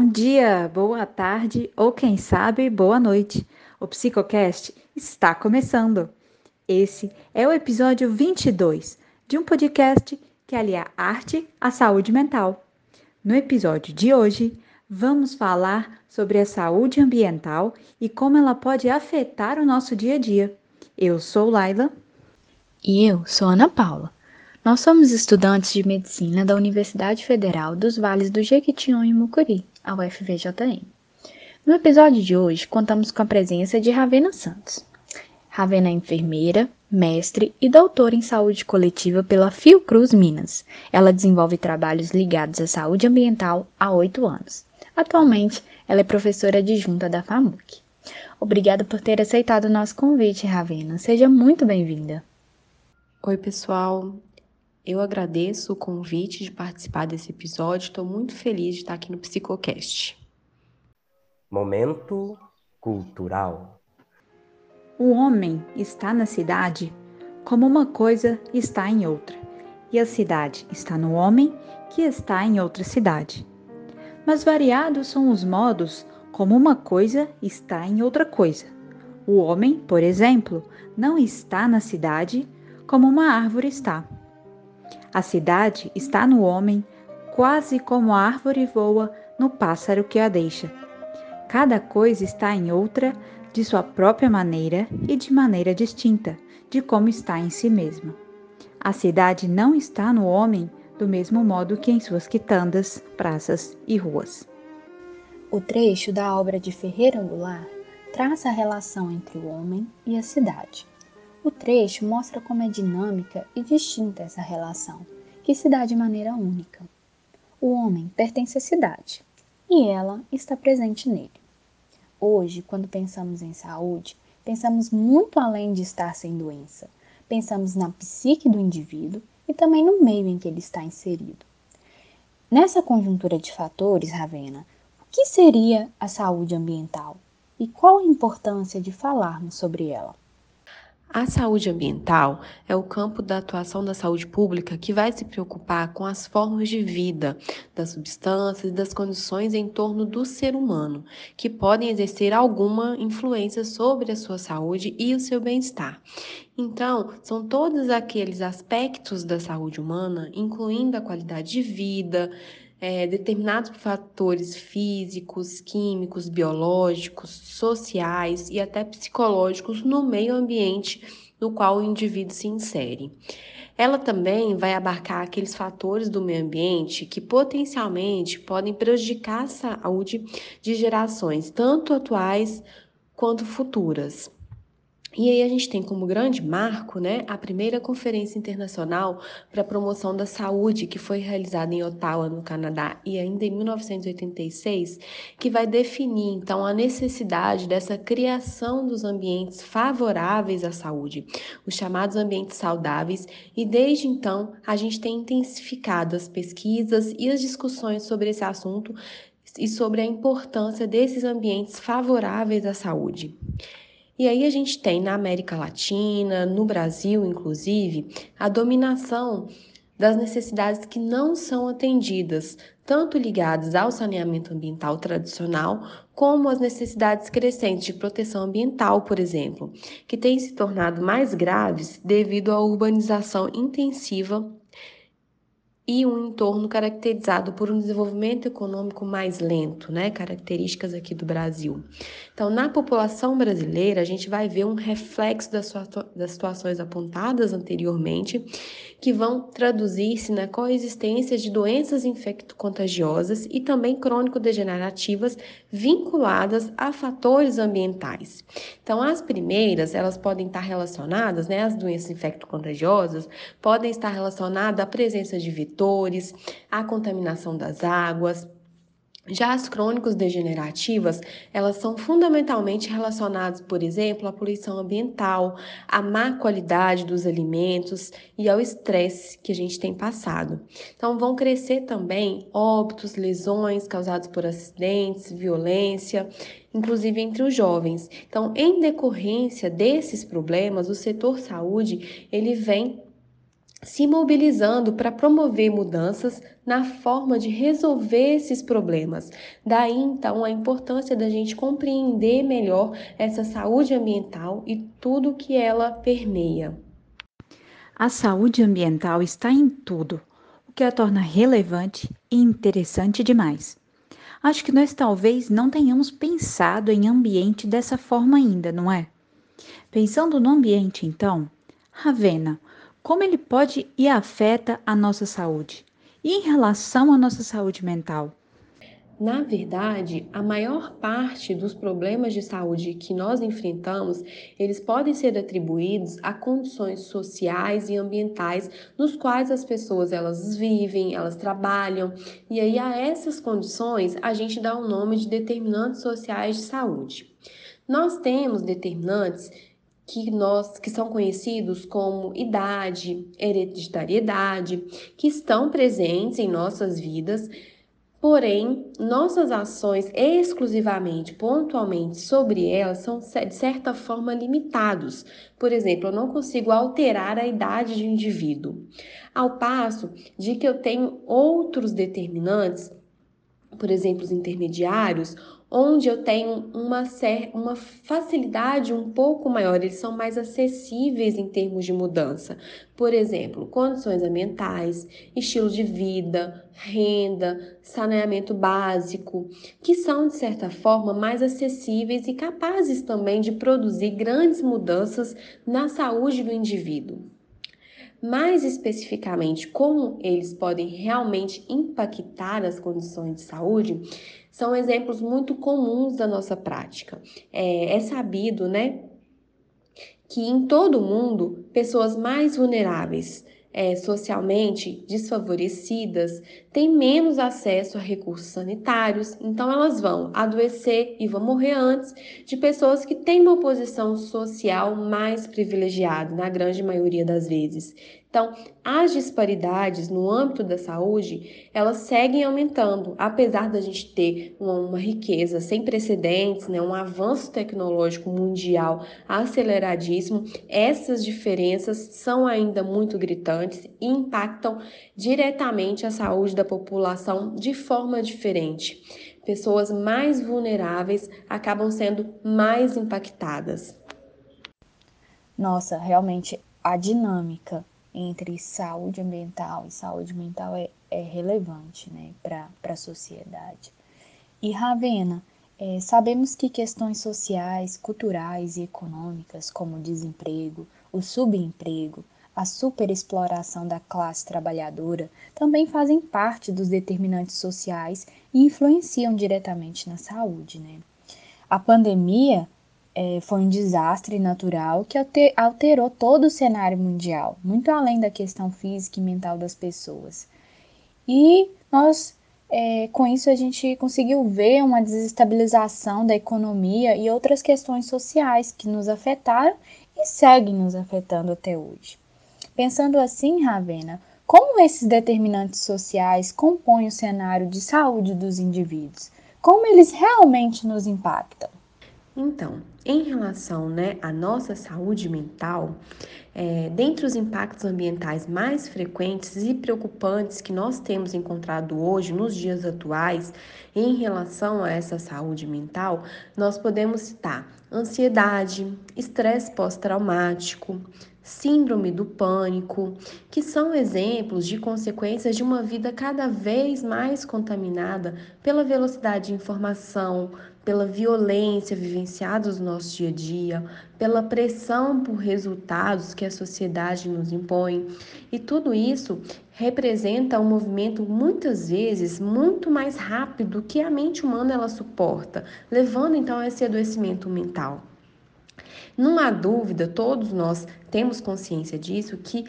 Bom dia, boa tarde ou quem sabe, boa noite. O Psicocast está começando. Esse é o episódio 22 de um podcast que alia arte à saúde mental. No episódio de hoje, vamos falar sobre a saúde ambiental e como ela pode afetar o nosso dia a dia. Eu sou Laila. E eu sou Ana Paula. Nós somos estudantes de medicina da Universidade Federal dos Vales do Jequitinhonha e Mucuri, a UFVJM. No episódio de hoje, contamos com a presença de Ravena Santos. Ravena é enfermeira, mestre e doutora em saúde coletiva pela Fiocruz Minas. Ela desenvolve trabalhos ligados à saúde ambiental há oito anos. Atualmente, ela é professora adjunta da FAMUC. Obrigada por ter aceitado o nosso convite, Ravena. Seja muito bem-vinda. Oi, pessoal. Eu agradeço o convite de participar desse episódio. Estou muito feliz de estar aqui no Psicocast. Momento cultural. O homem está na cidade como uma coisa está em outra, e a cidade está no homem que está em outra cidade. Mas variados são os modos como uma coisa está em outra coisa. O homem, por exemplo, não está na cidade como uma árvore está. A cidade está no homem, quase como a árvore voa no pássaro que a deixa. Cada coisa está em outra, de sua própria maneira e de maneira distinta de como está em si mesma. A cidade não está no homem do mesmo modo que em suas quitandas, praças e ruas. O trecho da obra de Ferreira Goulart traça a relação entre o homem e a cidade. O trecho mostra como é dinâmica e distinta essa relação, que se dá de maneira única. O homem pertence à cidade e ela está presente nele. Hoje, quando pensamos em saúde, pensamos muito além de estar sem doença. Pensamos na psique do indivíduo e também no meio em que ele está inserido. Nessa conjuntura de fatores, Ravena, o que seria a saúde ambiental e qual a importância de falarmos sobre ela? A saúde ambiental é o campo da atuação da saúde pública que vai se preocupar com as formas de vida, das substâncias e das condições em torno do ser humano, que podem exercer alguma influência sobre a sua saúde e o seu bem-estar. Então, são todos aqueles aspectos da saúde humana, incluindo a qualidade de vida, é, determinados fatores físicos, químicos, biológicos, sociais e até psicológicos no meio ambiente no qual o indivíduo se insere. Ela também vai abarcar aqueles fatores do meio ambiente que potencialmente podem prejudicar a saúde de gerações, tanto atuais quanto futuras. E aí a gente tem como grande marco, né, a primeira conferência internacional para a promoção da saúde que foi realizada em Ottawa, no Canadá, e ainda em 1986, que vai definir então a necessidade dessa criação dos ambientes favoráveis à saúde, os chamados ambientes saudáveis, e desde então a gente tem intensificado as pesquisas e as discussões sobre esse assunto e sobre a importância desses ambientes favoráveis à saúde. E aí a gente tem na América Latina, no Brasil, inclusive, a dominação das necessidades que não são atendidas, tanto ligadas ao saneamento ambiental tradicional, como as necessidades crescentes de proteção ambiental, por exemplo, que têm se tornado mais graves devido à urbanização intensiva e um entorno caracterizado por um desenvolvimento econômico mais lento, né? Características aqui do Brasil. Então, na população brasileira, a gente vai ver um reflexo das, das situações apontadas anteriormente, que vão traduzir-se na coexistência de doenças infecto-contagiosas e também crônico-degenerativas vinculadas a fatores ambientais. Então, as primeiras, elas podem estar relacionadas, né? As doenças infecto-contagiosas podem estar relacionadas à presença de vetores, à contaminação das águas, já as crônicos degenerativas, elas são fundamentalmente relacionadas, por exemplo, à poluição ambiental, à má qualidade dos alimentos e ao estresse que a gente tem passado. Então, vão crescer também óbitos, lesões causadas por acidentes, violência, inclusive entre os jovens. Então, em decorrência desses problemas, o setor saúde, ele vem se mobilizando para promover mudanças na forma de resolver esses problemas. Daí então a importância da gente compreender melhor essa saúde ambiental e tudo que ela permeia. A saúde ambiental está em tudo, o que a torna relevante e interessante demais. Acho que nós talvez não tenhamos pensado em ambiente dessa forma ainda, não é? Pensando no ambiente, então, Ravena, como ele pode e afeta a nossa saúde? E em relação à nossa saúde mental? Na verdade, a maior parte dos problemas de saúde que nós enfrentamos, eles podem ser atribuídos a condições sociais e ambientais nos quais as pessoas elas vivem, elas trabalham, e aí a essas condições a gente dá o um nome de determinantes sociais de saúde. Nós temos determinantes que nós que são conhecidos como idade, hereditariedade, que estão presentes em nossas vidas Porém, nossas ações exclusivamente, pontualmente sobre elas são de certa forma limitados. Por exemplo, eu não consigo alterar a idade de um indivíduo. Ao passo de que eu tenho outros determinantes, por exemplo, os intermediários, onde eu tenho uma, uma facilidade um pouco maior, eles são mais acessíveis em termos de mudança. Por exemplo, condições ambientais, estilo de vida, renda, saneamento básico, que são, de certa forma, mais acessíveis e capazes também de produzir grandes mudanças na saúde do indivíduo. Mais especificamente, como eles podem realmente impactar as condições de saúde, são exemplos muito comuns da nossa prática. É, é sabido, né, que em todo o mundo, pessoas mais vulneráveis, é, socialmente desfavorecidas têm menos acesso a recursos sanitários, então elas vão adoecer e vão morrer antes de pessoas que têm uma posição social mais privilegiada, na grande maioria das vezes. Então, as disparidades no âmbito da saúde, elas seguem aumentando, apesar da gente ter uma, uma riqueza sem precedentes, né, um avanço tecnológico mundial aceleradíssimo, essas diferenças são ainda muito gritantes e impactam diretamente a saúde da população de forma diferente. Pessoas mais vulneráveis acabam sendo mais impactadas. Nossa, realmente a dinâmica entre saúde ambiental e saúde mental é, é relevante né, para a sociedade. E Ravena, é, sabemos que questões sociais, culturais e econômicas, como o desemprego, o subemprego, a superexploração da classe trabalhadora, também fazem parte dos determinantes sociais e influenciam diretamente na saúde. Né? A pandemia é, foi um desastre natural que alterou todo o cenário mundial, muito além da questão física e mental das pessoas. E nós, é, com isso, a gente conseguiu ver uma desestabilização da economia e outras questões sociais que nos afetaram e seguem nos afetando até hoje. Pensando assim, Ravena, como esses determinantes sociais compõem o cenário de saúde dos indivíduos? Como eles realmente nos impactam? Então, em relação né, à nossa saúde mental, é, dentre os impactos ambientais mais frequentes e preocupantes que nós temos encontrado hoje, nos dias atuais, em relação a essa saúde mental, nós podemos citar ansiedade, estresse pós-traumático, síndrome do pânico, que são exemplos de consequências de uma vida cada vez mais contaminada pela velocidade de informação, pela violência vivenciada no nosso dia a dia, pela pressão por resultados que a sociedade nos impõe. E tudo isso representa um movimento muitas vezes muito mais rápido que a mente humana ela suporta, levando então a esse adoecimento mental. Não há dúvida, todos nós temos consciência disso, que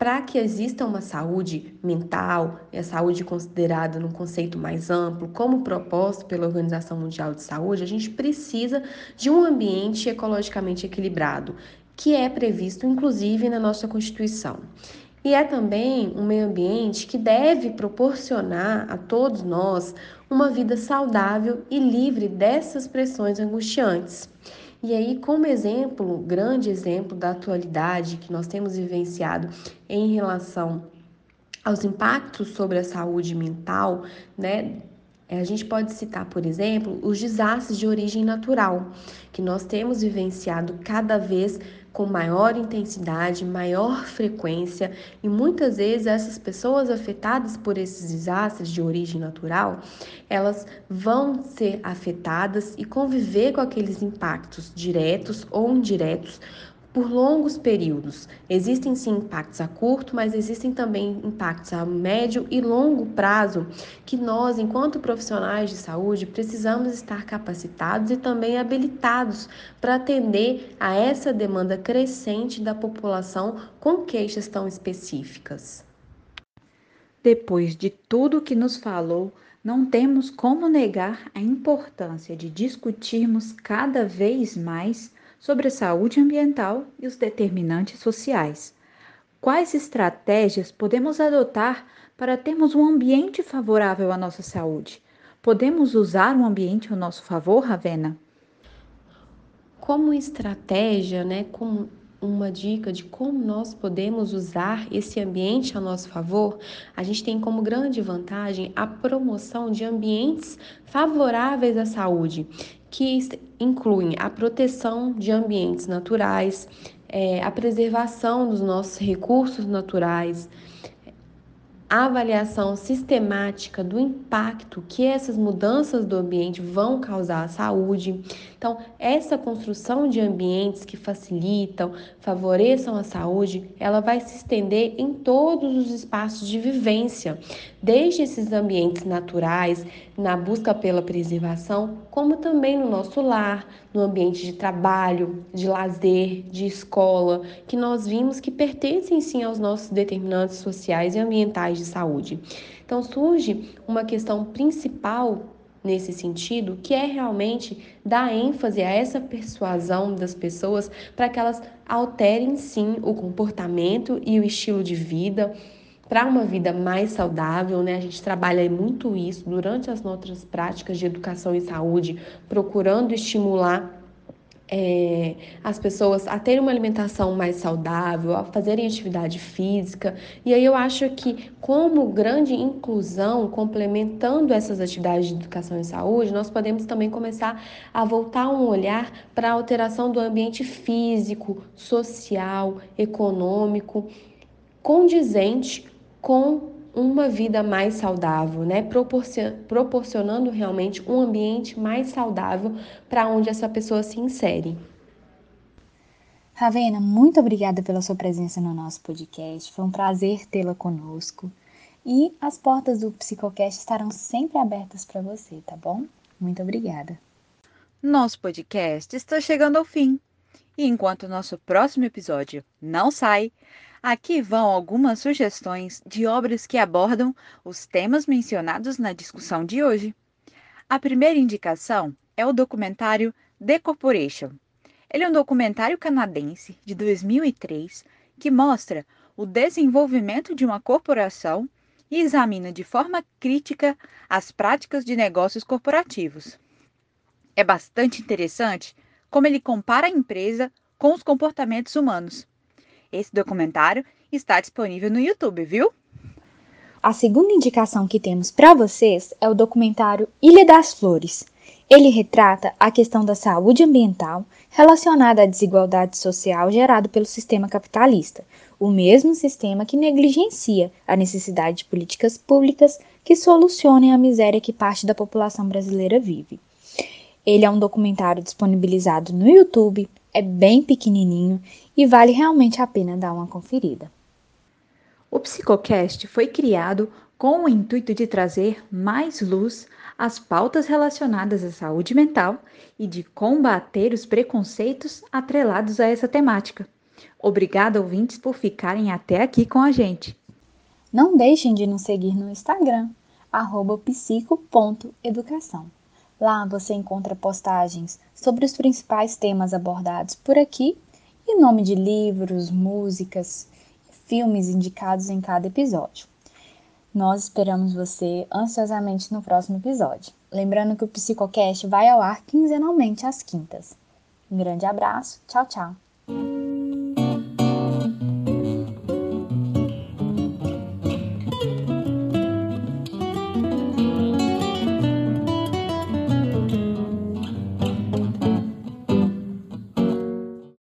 para que exista uma saúde mental, e a saúde considerada num conceito mais amplo, como proposto pela Organização Mundial de Saúde, a gente precisa de um ambiente ecologicamente equilibrado, que é previsto inclusive na nossa Constituição. E é também um meio ambiente que deve proporcionar a todos nós uma vida saudável e livre dessas pressões angustiantes. E aí, como exemplo, grande exemplo da atualidade que nós temos vivenciado em relação aos impactos sobre a saúde mental, né? A gente pode citar, por exemplo, os desastres de origem natural, que nós temos vivenciado cada vez com maior intensidade, maior frequência, e muitas vezes essas pessoas afetadas por esses desastres de origem natural, elas vão ser afetadas e conviver com aqueles impactos diretos ou indiretos por longos períodos. Existem sim impactos a curto, mas existem também impactos a médio e longo prazo que nós, enquanto profissionais de saúde, precisamos estar capacitados e também habilitados para atender a essa demanda crescente da população com queixas tão específicas. Depois de tudo que nos falou, não temos como negar a importância de discutirmos cada vez mais sobre a saúde ambiental e os determinantes sociais. Quais estratégias podemos adotar para termos um ambiente favorável à nossa saúde? Podemos usar o um ambiente ao nosso favor, Ravena? Como estratégia, né, como uma dica de como nós podemos usar esse ambiente a nosso favor, a gente tem como grande vantagem a promoção de ambientes favoráveis à saúde, que incluem a proteção de ambientes naturais, é, a preservação dos nossos recursos naturais, avaliação sistemática do impacto que essas mudanças do ambiente vão causar à saúde. Então, essa construção de ambientes que facilitam, favoreçam a saúde, ela vai se estender em todos os espaços de vivência, desde esses ambientes naturais, na busca pela preservação, como também no nosso lar, no ambiente de trabalho, de lazer, de escola, que nós vimos que pertencem sim aos nossos determinantes sociais e ambientais de saúde. Então surge uma questão principal nesse sentido, que é realmente dar ênfase a essa persuasão das pessoas para que elas alterem sim o comportamento e o estilo de vida para uma vida mais saudável, né? A gente trabalha muito isso durante as nossas práticas de educação e saúde, procurando estimular é, as pessoas a terem uma alimentação mais saudável, a fazerem atividade física. E aí eu acho que, como grande inclusão, complementando essas atividades de educação e saúde, nós podemos também começar a voltar um olhar para a alteração do ambiente físico, social, econômico, condizente com uma vida mais saudável, né? proporcionando realmente um ambiente mais saudável para onde essa pessoa se insere. Ravena, muito obrigada pela sua presença no nosso podcast. Foi um prazer tê-la conosco. E as portas do Psicocast estarão sempre abertas para você, tá bom? Muito obrigada. Nosso podcast está chegando ao fim. E enquanto o nosso próximo episódio não sai, Aqui vão algumas sugestões de obras que abordam os temas mencionados na discussão de hoje. A primeira indicação é o documentário The Corporation. Ele é um documentário canadense de 2003 que mostra o desenvolvimento de uma corporação e examina de forma crítica as práticas de negócios corporativos. É bastante interessante como ele compara a empresa com os comportamentos humanos. Esse documentário está disponível no YouTube, viu? A segunda indicação que temos para vocês é o documentário Ilha das Flores. Ele retrata a questão da saúde ambiental relacionada à desigualdade social gerada pelo sistema capitalista, o mesmo sistema que negligencia a necessidade de políticas públicas que solucionem a miséria que parte da população brasileira vive. Ele é um documentário disponibilizado no YouTube, é bem pequenininho e vale realmente a pena dar uma conferida. O Psicocast foi criado com o intuito de trazer mais luz às pautas relacionadas à saúde mental e de combater os preconceitos atrelados a essa temática. Obrigada, ouvintes, por ficarem até aqui com a gente. Não deixem de nos seguir no Instagram, psico.educação. Lá você encontra postagens sobre os principais temas abordados por aqui e nome de livros, músicas e filmes indicados em cada episódio. Nós esperamos você ansiosamente no próximo episódio. Lembrando que o Psicocast vai ao ar quinzenalmente às quintas. Um grande abraço, tchau, tchau!